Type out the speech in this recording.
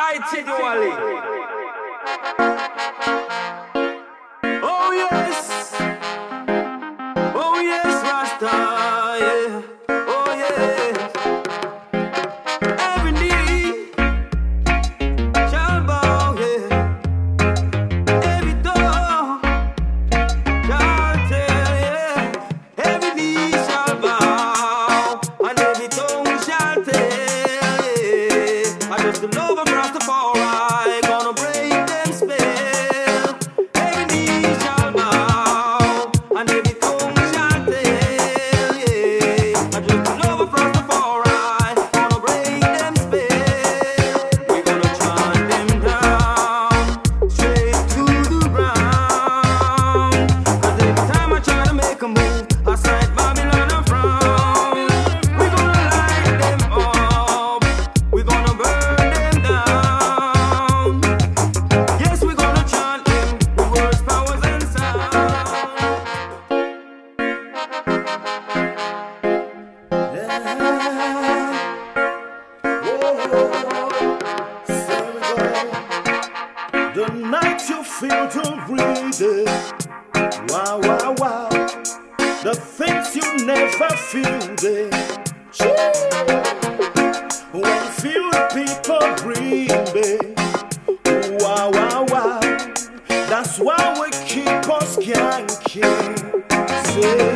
Itinually. Oh yes, oh yes, Rasta. feel to read it. Wow, wow, wow. The things you never feel there. When few people read it. Wow, wow, wow. That's why we keep on skanking. Say.